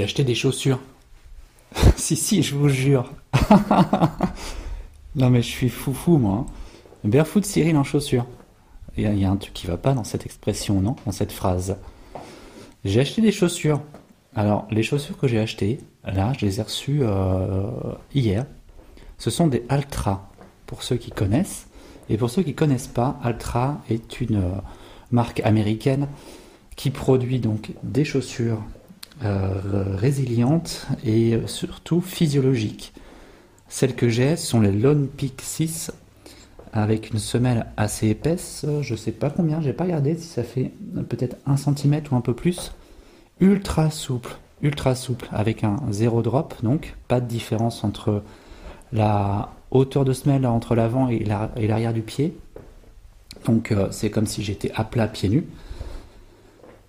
j'ai acheté des chaussures. si, si, je vous jure. non, mais je suis foufou, moi. Hein. Barefoot Cyril en chaussures. Il y, a un truc qui va pas dans cette expression, non Dans cette phrase. J'ai acheté des chaussures. Alors, les chaussures que j'ai achetées, là, je les ai reçues euh, hier. Ce sont des Altra, pour ceux qui connaissent. Et pour ceux qui connaissent pas, Altra est une euh, marque américaine qui produit donc des chaussures résilientes et surtout physiologiques. Celles que j'ai sont les Lone Peak 6 avec une semelle assez épaisse, je sais pas combien, j'ai pas regardé si ça fait peut-être un cm ou un peu plus. Ultra souple, ultra souple, avec un zéro drop, donc pas de différence entre la hauteur de semelle entre l'avant et l'arrière du pied. Donc euh, c'est comme si j'étais à plat pieds nus.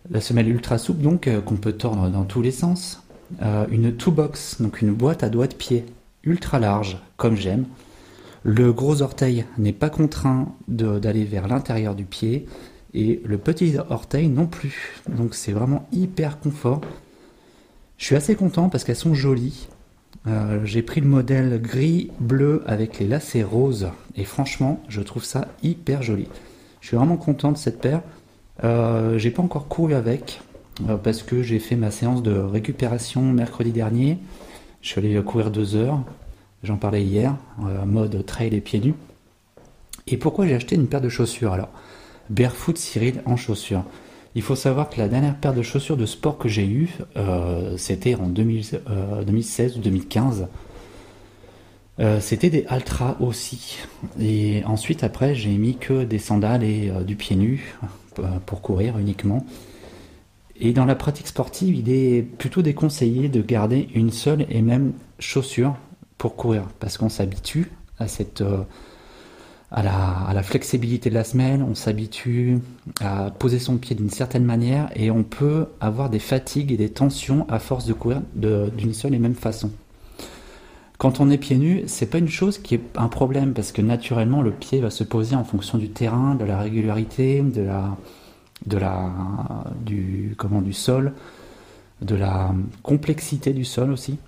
La semelle ultra souple, donc euh, qu'on peut tordre dans tous les sens. Euh, une two box, donc une boîte à doigts de pied ultra large, comme j'aime. Le gros orteil n'est pas contraint d'aller vers l'intérieur du pied et le petit orteil non plus. Donc c'est vraiment hyper confort. Je suis assez content parce qu'elles sont jolies. Euh, j'ai pris le modèle gris-bleu avec les lacets roses et franchement je trouve ça hyper joli. Je suis vraiment content de cette paire. Euh, j'ai pas encore couru avec euh, parce que j'ai fait ma séance de récupération mercredi dernier. Je suis allé courir deux heures. J'en parlais hier, euh, mode trail et pieds nus. Et pourquoi j'ai acheté une paire de chaussures? Alors Barefoot Cyril en chaussures. Il faut savoir que la dernière paire de chaussures de sport que j'ai eue, euh, c'était en 2016 euh, ou 2015. C'était des Altra aussi. Et ensuite, après, j'ai mis que des sandales et du pied nu pour courir uniquement. Et dans la pratique sportive, il est plutôt déconseillé de garder une seule et même chaussure pour courir parce qu'on s'habitue à cette euh, à, la, à, la, flexibilité de la semelle, on s'habitue à poser son pied d'une certaine manière et on peut avoir des fatigues et des tensions à force de courir d'une seule et même façon. Quand on est pieds nus, c'est pas une chose qui est un problème parce que naturellement le pied va se poser en fonction du terrain, de la régularité, de la de la du comment du sol, de la complexité du sol aussi.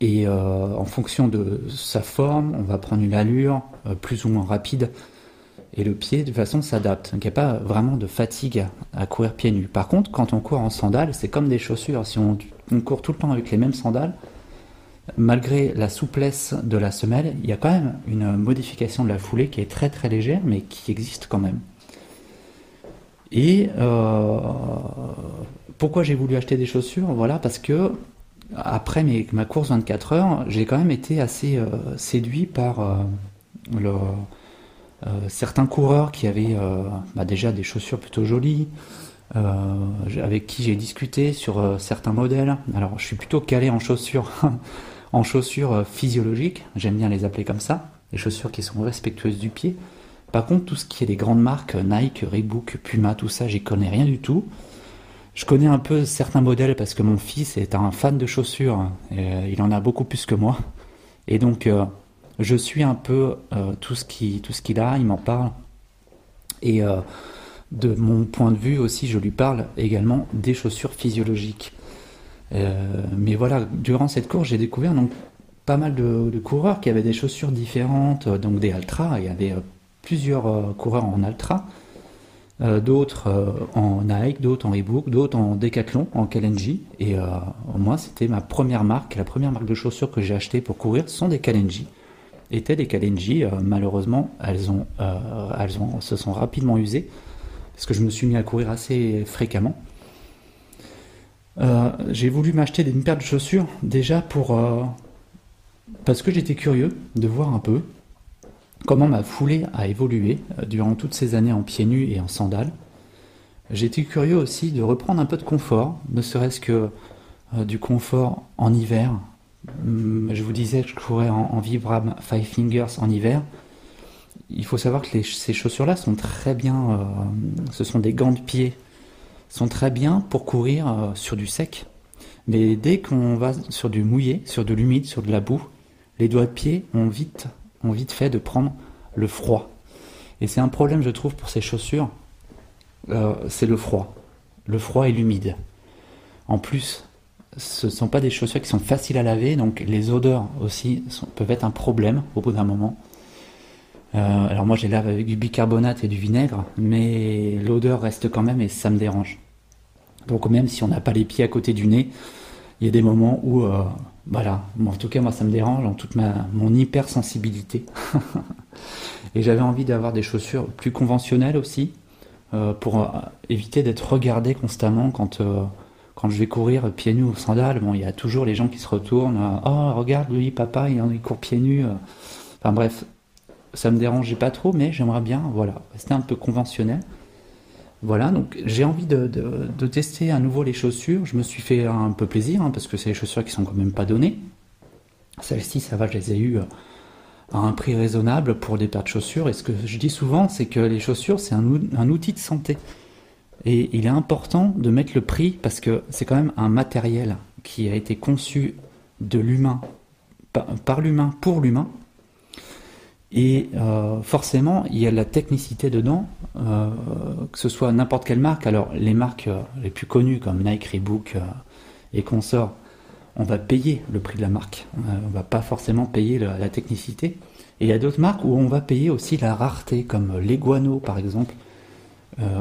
Et euh, en fonction de sa forme, on va prendre une allure euh, plus ou moins rapide. Et le pied, de toute façon, s'adapte. Donc il n'y a pas vraiment de fatigue à, courir pieds nus. Par contre, quand on court en sandales, c'est comme des chaussures. Si on, court tout le temps avec les mêmes sandales, malgré la souplesse de la semelle, il y a quand même une modification de la foulée qui est très très légère, mais qui existe quand même. Et euh, pourquoi j'ai voulu acheter des chaussures? Voilà, parce que après ma course 24 heures, j'ai quand même été assez euh, séduit par euh, certains coureurs qui avaient bah, déjà des chaussures plutôt jolies, avec qui j'ai discuté sur certains modèles. Alors, je suis plutôt calé en chaussures, en chaussures physiologiques. J'aime bien les appeler comme ça, les chaussures qui sont respectueuses du pied. Par contre, tout ce qui est les grandes marques, Nike, Reebok, Puma, tout ça, j'y connais rien du tout. Je connais un peu certains modèles parce que mon fils est un fan de chaussures. Euh, il en a beaucoup plus que moi. Et donc, euh, je suis un peu euh, tout ce qu'il a, il m'en parle. Et de mon point de vue aussi, je lui parle également des chaussures physiologiques. Mais voilà, durant cette course, j'ai découvert donc pas mal de, coureurs qui avaient des chaussures différentes, donc des Altra. Il y avait plusieurs coureurs en Altra. Euh, d'autres euh, en Nike, d'autres en Reebok, d'autres en Decathlon, en Kalenji. Et euh, moi, c'était ma première marque, la première marque de chaussures que j'ai acheté pour courir sont des Kalenji. Étaient des Kalenji, malheureusement, elles, ont, elles ont, se sont rapidement usées, parce que je me suis mis à courir assez fréquemment. J'ai voulu m'acheter une paire de chaussures déjà pour parce que j'étais curieux de voir un peu comment ma foulée a évolué euh, durant toutes ces années en pieds nus et en sandales. J'étais curieux aussi de reprendre un peu de confort, ne serait-ce que euh, du confort en hiver. Hum, je vous disais que je courais en, Vibram Five Fingers en hiver. Il faut savoir que ces chaussures-là sont très bien, euh, ce sont des gants de pied, sont très bien pour courir sur du sec. Mais dès qu'on va sur du mouillé, sur de l'humide, sur de la boue, les doigts de pied ont vite ont vite fait de prendre le froid. Et c'est un problème, je trouve, pour ces chaussures, euh, c'est le froid. Le froid et l'humide. En plus, ce ne sont pas des chaussures qui sont faciles à laver, donc les odeurs aussi peuvent être un problème au bout d'un moment. Euh, alors moi, les lave avec du bicarbonate et du vinaigre, mais l'odeur reste quand même et ça me dérange. Donc même si on n'a pas les pieds à côté du nez, il y a des moments où, euh, voilà, en tout cas moi ça me dérange en toute ma mon hypersensibilité. et j'avais envie d'avoir des chaussures plus conventionnelles aussi, euh, pour éviter d'être regardé constamment quand je vais courir pieds nus ou sandales. Bon, il y a toujours les gens qui se retournent. oh regarde lui papa, il court pieds nus. Enfin bref, ça me dérangeait pas trop, mais j'aimerais bien, voilà, rester un peu conventionnel. Voilà, donc j'ai envie de, tester à nouveau les chaussures. Je me suis fait un peu plaisir, hein, parce que c'est des chaussures qui sont quand même pas données. Celles-ci, ça va, je les ai eues euh, à un prix raisonnable pour des paires de chaussures. Et ce que je dis souvent, c'est que les chaussures, c'est un, un, outil de santé. Et il est important de mettre le prix, parce que c'est quand même un matériel qui a été conçu de l'humain, par l'humain, pour l'humain. Et euh, forcément, il y a la technicité dedans, euh, que ce soit n'importe quelle marque. Alors, les marques euh, les plus connues comme Nike, Reebok et consorts, on va payer le prix de la marque. on va pas forcément payer la, technicité. Et il y a d'autres marques où on va payer aussi la rareté, comme l'Eguano par exemple,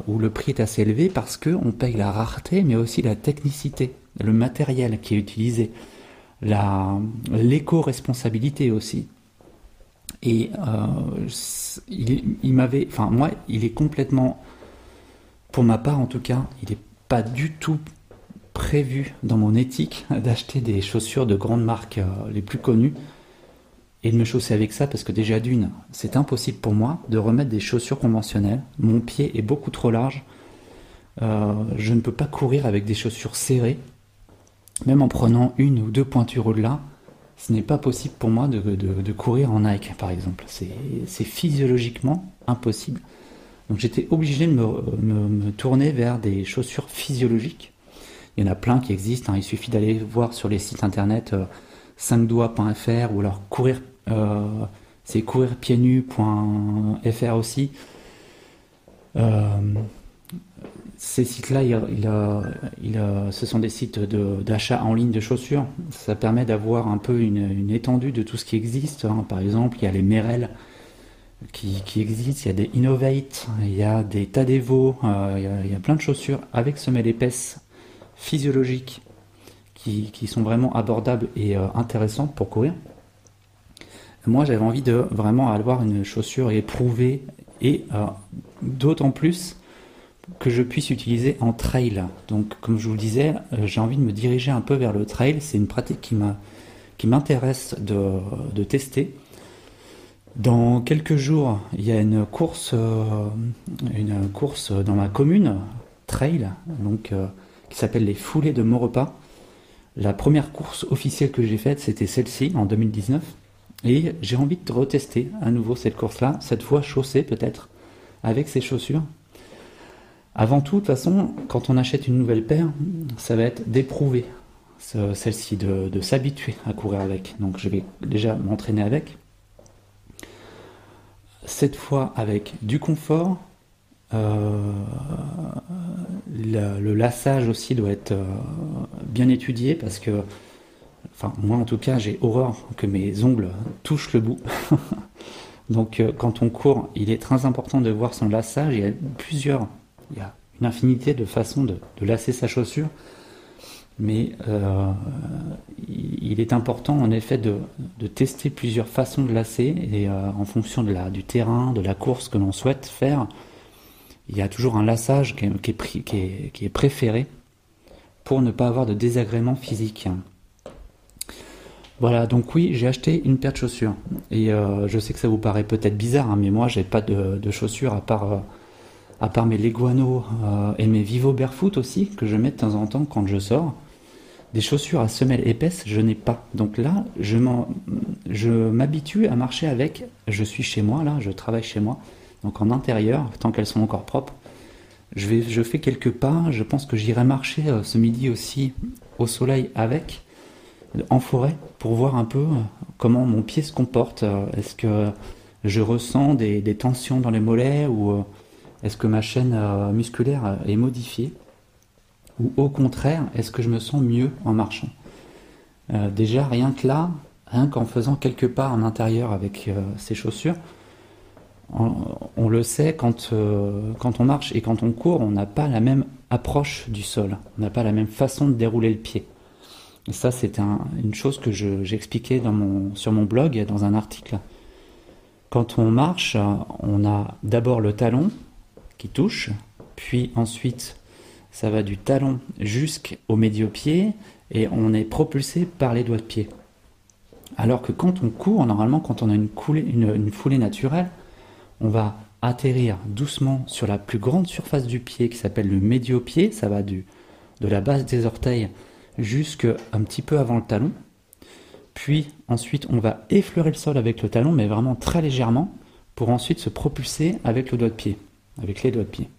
où le prix est assez élevé parce qu'on paye la rareté, mais aussi la technicité, le matériel qui est utilisé, l'éco-responsabilité aussi. Et euh, il, m'avait, enfin moi, il est complètement, pour ma part en tout cas, il n'est pas du tout prévu dans mon éthique d'acheter des chaussures de grandes marques euh, les plus connues et de me chausser avec ça parce que déjà d'une, c'est impossible pour moi de remettre des chaussures conventionnelles. Mon pied est beaucoup trop large. Euh, je ne peux pas courir avec des chaussures serrées, même en prenant une ou deux pointures au-delà ce n'est pas possible pour moi de, courir en Nike, par exemple. C'est physiologiquement impossible. Donc j'étais obligé de me, tourner vers des chaussures physiologiques. Il y en a plein qui existent. Hein. Il suffit d'aller voir sur les sites internet 5doigts.fr euh, ou alors courir, euh, c'est aussi. Euh, ces sites-là, ce sont des sites d'achat en ligne de chaussures. Ça permet d'avoir un peu une, étendue de tout ce qui existe. Hein. Par exemple, il y a les Merrell qui, existent, il y a des Innovate, il y a des Tadevo, euh, il, y a, plein de chaussures avec semelle épaisse physiologiques qui, sont vraiment abordables et euh, intéressantes pour courir. Moi, j'avais envie de vraiment avoir une chaussure éprouvée et euh, d'autant plus que je puisse utiliser en trail. Donc, comme je vous le disais, euh, j'ai envie de me diriger un peu vers le trail. C'est une pratique qui m'intéresse de, tester. Dans quelques jours, il y a une course, euh, une course dans ma commune, trail, donc euh, qui s'appelle les Foulées de Maurepas. La première course officielle que j'ai faite, c'était celle-ci en 2019, et j'ai envie de retester à nouveau cette course-là, cette fois chaussée peut-être, avec ces chaussures avant tout, de toute façon, quand on achète une nouvelle paire, ça va être d'éprouver celle-ci, de, s'habituer à courir avec. Donc je vais déjà m'entraîner avec. Cette fois avec du confort. Euh, le, lassage aussi doit être euh, bien étudié parce que, enfin moi en tout cas j'ai horreur que mes ongles touchent le bout. Donc euh, quand on court, il est très important de voir son lassage. Il y a plusieurs il y a une infinité de façons de, lasser sa chaussure, mais euh, il est important en effet de, tester plusieurs façons de lasser et euh, en fonction de la, du terrain, de la course que l'on souhaite faire, il y a toujours un lassage qui est, qui est, préféré pour ne pas avoir de désagrément physique. Voilà, donc oui, j'ai acheté une paire de chaussures. Et euh, je sais que ça vous paraît peut-être bizarre, hein, mais moi, j'ai pas de, de, chaussures à part à part mes Leguano euh, et mes Vivo Barefoot aussi, que je mets de temps en temps quand je sors, des chaussures à semelle épaisse, je n'ai pas. Donc là, je m'habitue à marcher avec. Je suis chez moi, là, je travaille chez moi. Donc en intérieur, tant qu'elles sont encore propres. Je, fais quelques pas. Je pense que j'irai marcher euh, ce midi aussi au soleil avec, en forêt, pour voir un peu euh, comment mon pied se comporte. Est-ce que je ressens des, tensions dans les mollets ou est-ce que ma chaîne euh, musculaire est modifiée Ou au contraire, est-ce que je me sens mieux en marchant? Euh, Déjà, rien que là, rien qu'en faisant quelques pas en intérieur avec euh, ces chaussures, on, le sait, quand, euh, quand on marche et quand on court, on n'a pas la même approche du sol, on n'a pas la même façon de dérouler le pied. Et ça, c'est une chose que j'expliquais sur mon blog, dans un article. Quand on marche, on a d'abord le talon qui touche, puis ensuite ça va du talon jusqu'au médio-pied et on est propulsé par les doigts de pied. Alors que quand on court, normalement, quand on a une, foulée naturelle, on va atterrir doucement sur la plus grande surface du pied qui s'appelle le médio-pied, ça va de la base des orteils jusqu'à un petit peu avant le talon. Puis ensuite, on va effleurer le sol avec le talon, mais vraiment très légèrement, pour ensuite se propulser avec le doigt de pied, avec les doigts de pied.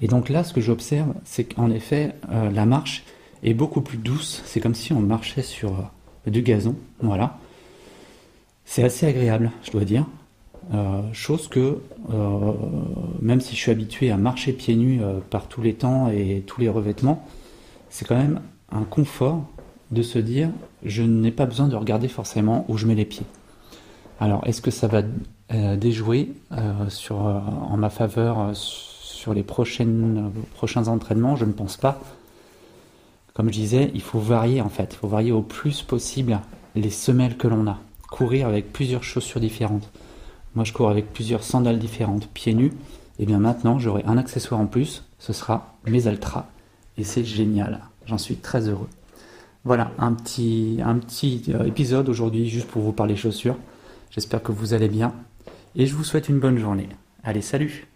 Et donc là, ce que j'observe, c'est qu'en effet, euh, la marche est beaucoup plus douce. C'est comme si on marchait sur euh, du gazon. Voilà. C'est assez agréable, je dois dire. Euh, chose que, même si je suis habitué à marcher pieds nus par tous les temps et tous les revêtements, c'est quand même un confort de se dire je n'ai pas besoin de regarder forcément où je mets les pieds. Alors, est-ce que ça va déjouer sur, en ma faveur sur les prochaines, prochains entraînements, je ne pense pas. Comme je disais, il faut varier en fait, il faut varier au plus possible les semelles que l'on a. Courir avec plusieurs chaussures différentes. Moi je cours avec plusieurs sandales différentes, pieds nus. Et bien maintenant j'aurai un accessoire en plus, ce sera mes Altra. Et c'est génial, j'en suis très heureux. Voilà, un petit, un petit euh, épisode aujourd'hui juste pour vous parler chaussures. J'espère que vous allez bien et je vous souhaite une bonne journée. Allez, salut